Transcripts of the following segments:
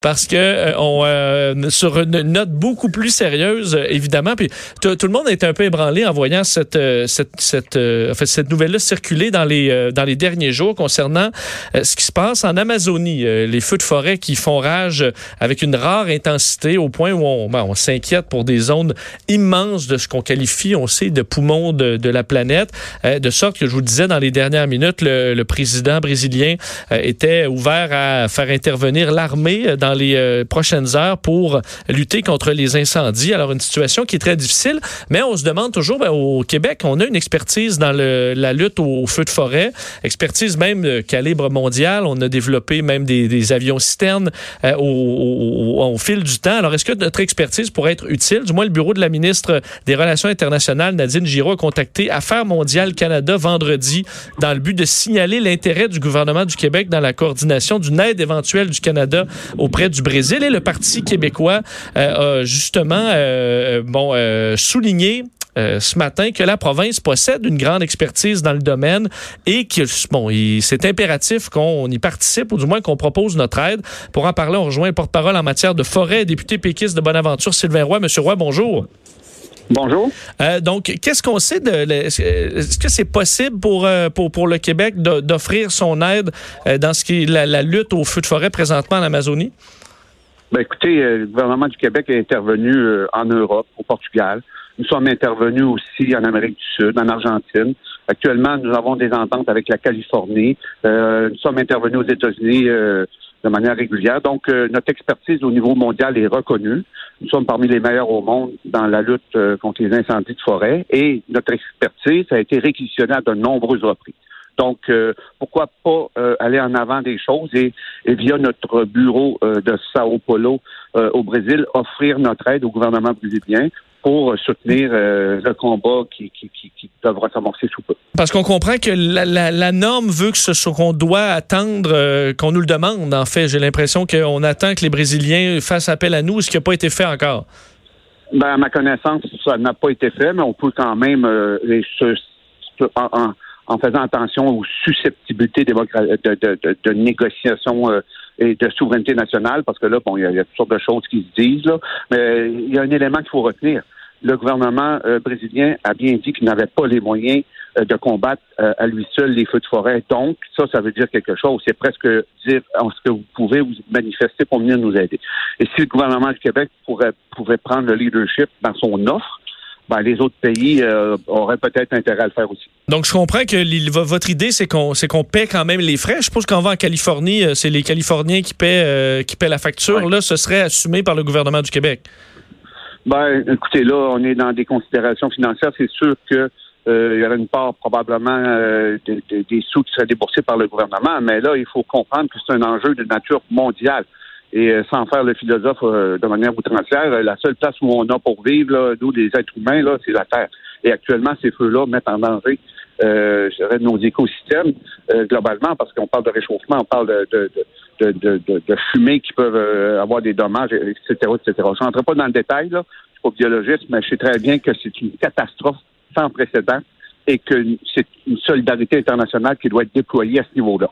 parce que euh, on euh, sur une note beaucoup plus sérieuse euh, évidemment puis tout le monde est un peu ébranlé en voyant cette cette cette en fait, cette nouvelle là circuler dans les dans les derniers jours concernant ce qui se passe en Amazonie les feux de forêt qui font rage avec une rare intensité au point où on ben, on s'inquiète pour des zones immenses de ce qu'on qualifie on sait de poumons de, de la planète de sorte que je vous disais dans les dernières minutes le, le président brésilien était ouvert à faire intervenir l'armée dans les euh, prochaines heures pour lutter contre les incendies. Alors, une situation qui est très difficile, mais on se demande toujours, ben, au Québec, on a une expertise dans la lutte au, feu de forêt, expertise même de calibre mondial. On a développé même des, avions citernes euh, au, au, fil du temps. Alors, est-ce que notre expertise pourrait être utile? Du moins, le bureau de la ministre des Relations internationales, Nadine Giraud, a contacté Affaires mondiales Canada vendredi dans le but de signaler l'intérêt du gouvernement du Québec dans la coordination d'une aide éventuelle du Canada auprès du Brésil. Et le Parti québécois euh, a justement euh, bon, euh, souligné ce matin que la province possède une grande expertise dans le domaine et que bon, c'est impératif qu'on y participe ou du moins qu'on propose notre aide. Pour en parler, on rejoint le porte-parole en matière de forêt, député péquiste de Bonaventure, Sylvain Roy. Monsieur Roy, bonjour. Bonjour. Euh, donc, qu'est-ce qu'on sait de. Est-ce que c'est possible pour, euh, pour, pour le Québec d'offrir son aide euh, dans ce qui est la, lutte au feu de forêt présentement en Amazonie? Ben, écoutez, le gouvernement du Québec est intervenu en Europe, au Portugal. Nous sommes intervenus aussi en Amérique du Sud, en Argentine. Actuellement, nous avons des ententes avec la Californie. nous sommes intervenus aux États-Unis de manière régulière. Donc, euh, notre expertise au niveau mondial est reconnue. Nous sommes parmi les meilleurs au monde dans la lutte euh, contre les incendies de forêt et notre expertise a été réquisitionnée à de nombreuses reprises. Donc, euh, pourquoi pas aller en avant des choses et, et via notre bureau de Sao Paulo au Brésil, offrir notre aide au gouvernement brésilien pour soutenir euh, le combat qui, qui, qui, qui devra s'amorcer sous peu. Parce qu'on comprend que la, la, la, norme veut que ce qu'on doit attendre, euh, qu'on nous le demande. En fait, j'ai l'impression qu'on attend que les Brésiliens fassent appel à nous, ce qui n'a pas été fait encore. Ben, à ma connaissance, ça n'a pas été fait, mais on peut quand même, euh, en, en, faisant attention aux susceptibilités de, de, de, de négociation euh, et de souveraineté nationale, parce que là, bon, il y, a, toutes sortes de choses qui se disent, là, mais il y a un élément qu'il faut retenir. Le gouvernement euh, brésilien a bien dit qu'il n'avait pas les moyens euh, de combattre euh, à lui seul les feux de forêt. Donc, ça, ça veut dire quelque chose. C'est presque dire ce que vous pouvez vous manifester pour venir nous aider. Et si le gouvernement du Québec pourrait, pouvait prendre le leadership dans son offre, ben, les autres pays euh, auraient peut-être intérêt à le faire aussi. Donc, je comprends que votre idée, c'est qu'on qu'on paie quand même les frais. Je suppose qu'en va en Californie, euh, c'est les Californiens qui paient, euh, qui paient la facture. Là, ce serait assumé par le gouvernement du Québec. Ben, écoutez, là, on est dans des considérations financières. C'est sûr que il y aurait une part probablement des sous qui seraient déboursés par le gouvernement, mais là, il faut comprendre que c'est un enjeu de nature mondiale. Et euh, sans faire le philosophe euh, de manière outrancière, euh, la seule place où on a pour vivre, là, nous, les êtres humains, là, c'est la Terre. Et actuellement, ces feux-là mettent en danger euh, je dirais, nos écosystèmes globalement, parce qu'on parle de réchauffement, on parle de, de, de, de, de fumée qui peuvent avoir des dommages, etc., etc. Je ne rentre pas dans le détail, là, je suis pas biologiste, mais je sais très bien que c'est une catastrophe sans précédent et que c'est une solidarité internationale qui doit être déployée à ce niveau-là.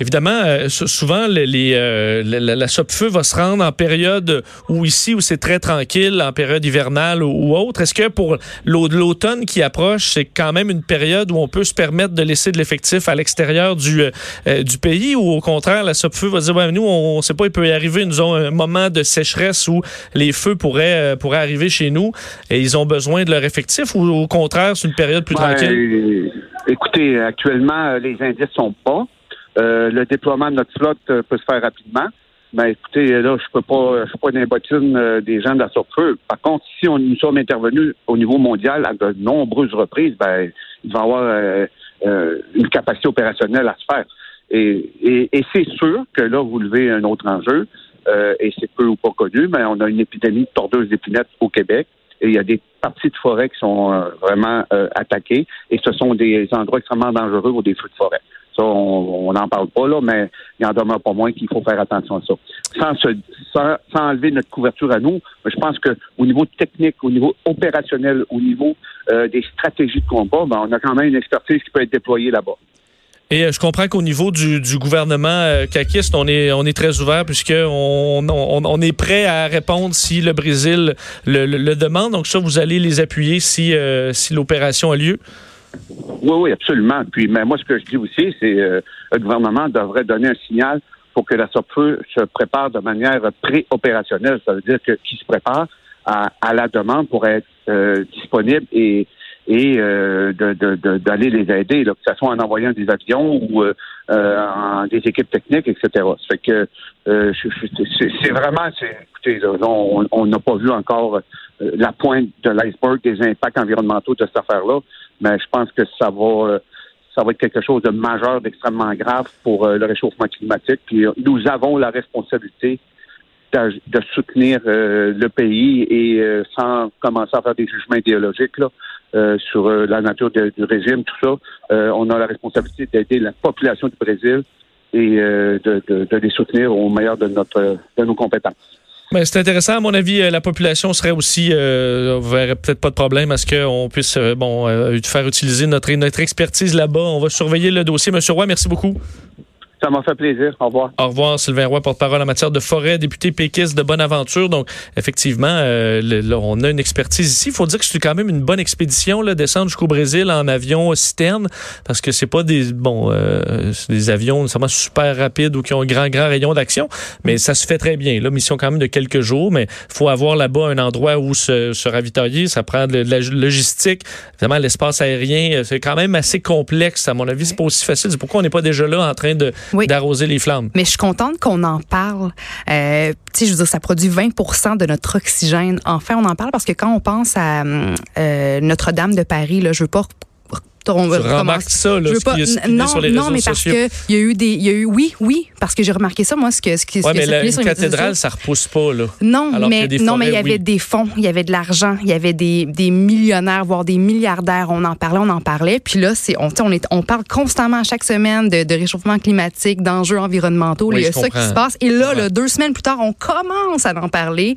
Évidemment, euh, souvent, les, euh, la, la, feu va se rendre en période où ici, où c'est très tranquille, en période hivernale ou, autre. Est-ce que pour l'automne qui approche, c'est quand même une période où on peut se permettre de laisser de l'effectif à l'extérieur du, euh, du pays ou au contraire, la feu va dire, ouais, nous, on ne sait pas, il peut y arriver une zone, un moment de sécheresse où les feux pourraient, pourraient arriver chez nous et ils ont besoin de leur effectif ou au contraire, c'est une période plus tranquille? Écoutez, actuellement, les indices sont pas. Euh, le déploiement de notre flotte euh, peut se faire rapidement. Mais écoutez, là, je peux pas, je suis pas une euh, des gens de la surfeu. Par contre, si on, nous sommes intervenus au niveau mondial à de nombreuses reprises, ben, il va y avoir une capacité opérationnelle à se faire. Et, et, et c'est sûr que là, vous levez un autre enjeu. et c'est peu ou pas connu, mais on a une épidémie de tordeuse d'épinette au Québec. Et il y a des parties de forêt qui sont vraiment attaquées et ce sont des endroits extrêmement dangereux ou des feux de forêt. Ça, on n'en parle pas là, mais il en demeure pas moins qu'il faut faire attention à ça. Sans, enlever notre couverture à nous, je pense qu'au niveau technique, au niveau opérationnel, au niveau euh, des stratégies de combat, ben, on a quand même une expertise qui peut être déployée là-bas. Et euh, je comprends qu'au niveau du, gouvernement euh, caquiste, on est, on est très ouvert puisque on, on, est prêt à répondre si le Brésil le demande. Donc ça, vous allez les appuyer si, euh, si l'opération a lieu? Oui, oui, absolument. Puis, mais moi, ce que je dis aussi, c'est euh, le gouvernement devrait donner un signal pour que la SOPFEU se prépare de manière pré-opérationnelle. Ça veut dire que qui se prépare à, à, la demande pour être euh, disponible et et euh, d'aller de, de, les aider, là, que ce soit en envoyant des avions ou euh, en des équipes techniques, etc. Ça fait que euh, c'est vraiment, écoutez, là, on n'a pas vu encore euh, la pointe de l'iceberg des impacts environnementaux de cette affaire-là, mais je pense que ça va ça va être quelque chose de majeur, d'extrêmement grave pour le réchauffement climatique. Puis nous avons la responsabilité de, soutenir le pays et sans commencer à faire des jugements idéologiques là, euh, sur euh, la nature du régime, tout ça. Euh, on a la responsabilité d'aider la population du Brésil et de, de, de, les soutenir au meilleur de, notre, de nos compétences. Ben, c'est intéressant. À mon avis, la population serait aussi, euh, verrait peut-être pas de problème à ce qu'on puisse, bon, faire utiliser notre, notre expertise là-bas. On va surveiller le dossier. Monsieur Roy, merci beaucoup. Ça m'a fait plaisir. Au revoir. Au revoir, Sylvain Roy, porte-parole en matière de forêt, député péquiste de Bonaventure. Donc, effectivement, euh, on a une expertise ici. Il faut dire que c'est quand même une bonne expédition, là, descendre jusqu'au Brésil en avion citerne, parce que c'est pas des bon euh, des avions nécessairement super rapides ou qui ont un grand, grand rayon d'action, mais ça se fait très bien. Là, mission quand même de quelques jours, mais faut avoir là-bas un endroit où se, se ravitailler. Ça prend de, la logistique. Évidemment, l'espace aérien, c'est quand même assez complexe. À mon avis, c'est pas aussi facile. C'est pourquoi on n'est pas déjà là en train de oui. d'arroser les flammes. Mais je suis contente qu'on en parle. Euh, tu sais, je veux dire, ça produit 20% de notre oxygène. Enfin, on en parle parce que quand on pense à euh, Notre-Dame de Paris, là, je veux pas on tu remarques ça, là, ce pas, qui est non, sur les non, mais parce que il y a eu des, il y a eu, oui, oui, parce que j'ai remarqué ça, moi, ce que, ce qui, ouais, mais la, une cathédrale, ça repousse pas, là. Non, Alors mais, non, mais il y avait oui. des fonds, il y avait de l'argent, il y avait des, des millionnaires, voire des milliardaires. On en parlait, on en parlait. Puis là, c'est, on, on, est, on parle constamment chaque semaine de, de réchauffement climatique, d'enjeux environnementaux. Oui, il y a ça comprends. qui se passe. Et là, là, deux semaines plus tard, on commence à en parler.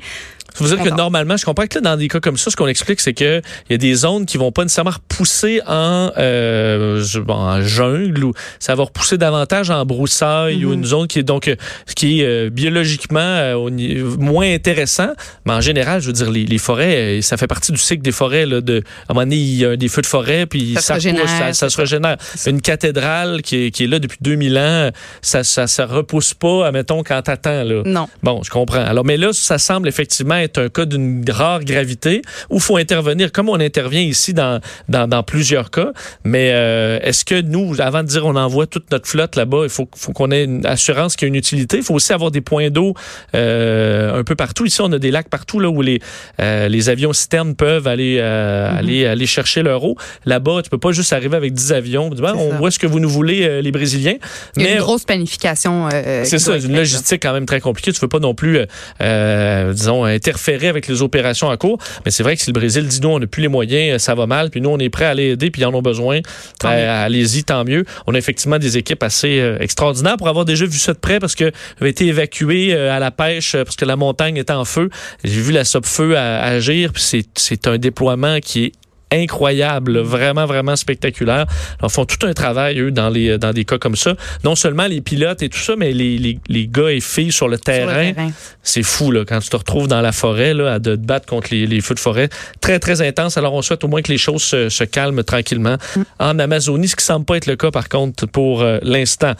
Ça veut dire que normalement, je comprends que là, dans des cas comme ça, ce qu'on explique, c'est que il y a des zones qui vont pas nécessairement repousser en, euh, en jungle ou ça va repousser davantage en broussailles mm -hmm. ou une zone qui est donc qui est euh, biologiquement euh, moins intéressant. Mais en général, je veux dire, les, les, forêts, ça fait partie du cycle des forêts. Là, de, à un moment donné, il y a des feux de forêt, puis ça, ça, se, régénère, ça, ça se régénère. Une cathédrale qui est, qui est là depuis 2000 ans, ça, ça, ça repousse pas, admettons, quand t'attends. Là. Non. Bon, je comprends. Alors, mais là, ça semble effectivement être un cas d'une rare gravité où il faut intervenir comme on intervient ici dans, dans, dans plusieurs cas. Mais euh, est-ce que nous, avant de dire on envoie toute notre flotte là-bas, il faut, faut qu'on ait une assurance qu'il y a une utilité? Il faut aussi avoir des points d'eau euh, un peu partout. Ici, on a des lacs partout là où les, euh, les avions citernes peuvent aller, mm -hmm. aller, aller chercher leur eau. Là-bas, tu peux pas juste arriver avec 10 avions. Vois, on voit ce que vous nous voulez, les Brésiliens. Il y a mais, une grosse planification. c'est ça, une logistique quand même très compliquée. Tu veux pas non plus, disons, interférer avec les opérations en cours. Mais c'est vrai que si le Brésil dit nous, on n'a plus les moyens, ça va mal, puis nous, on est prêt à les aider, puis ils en ont besoin, ben, allez-y, tant mieux. On a effectivement des équipes assez euh, extraordinaires pour avoir déjà vu ça de près parce que avait été évacué euh, à la pêche parce que la montagne était en feu. J'ai vu la SOP-feu agir, puis c'est un déploiement qui est incroyable, vraiment, vraiment spectaculaire. Ils font tout un travail, eux, dans, les, dans des cas comme ça. Non seulement les pilotes et tout ça, mais les, les, les gars et filles sur le terrain. terrain. C'est fou, là, quand tu te retrouves dans la forêt, là, à de te battre contre les, les, feux de forêt. Très, très intense. Alors, on souhaite au moins que les choses se, se calment tranquillement mm. en Amazonie, ce qui semble pas être le cas, par contre, pour euh, l'instant.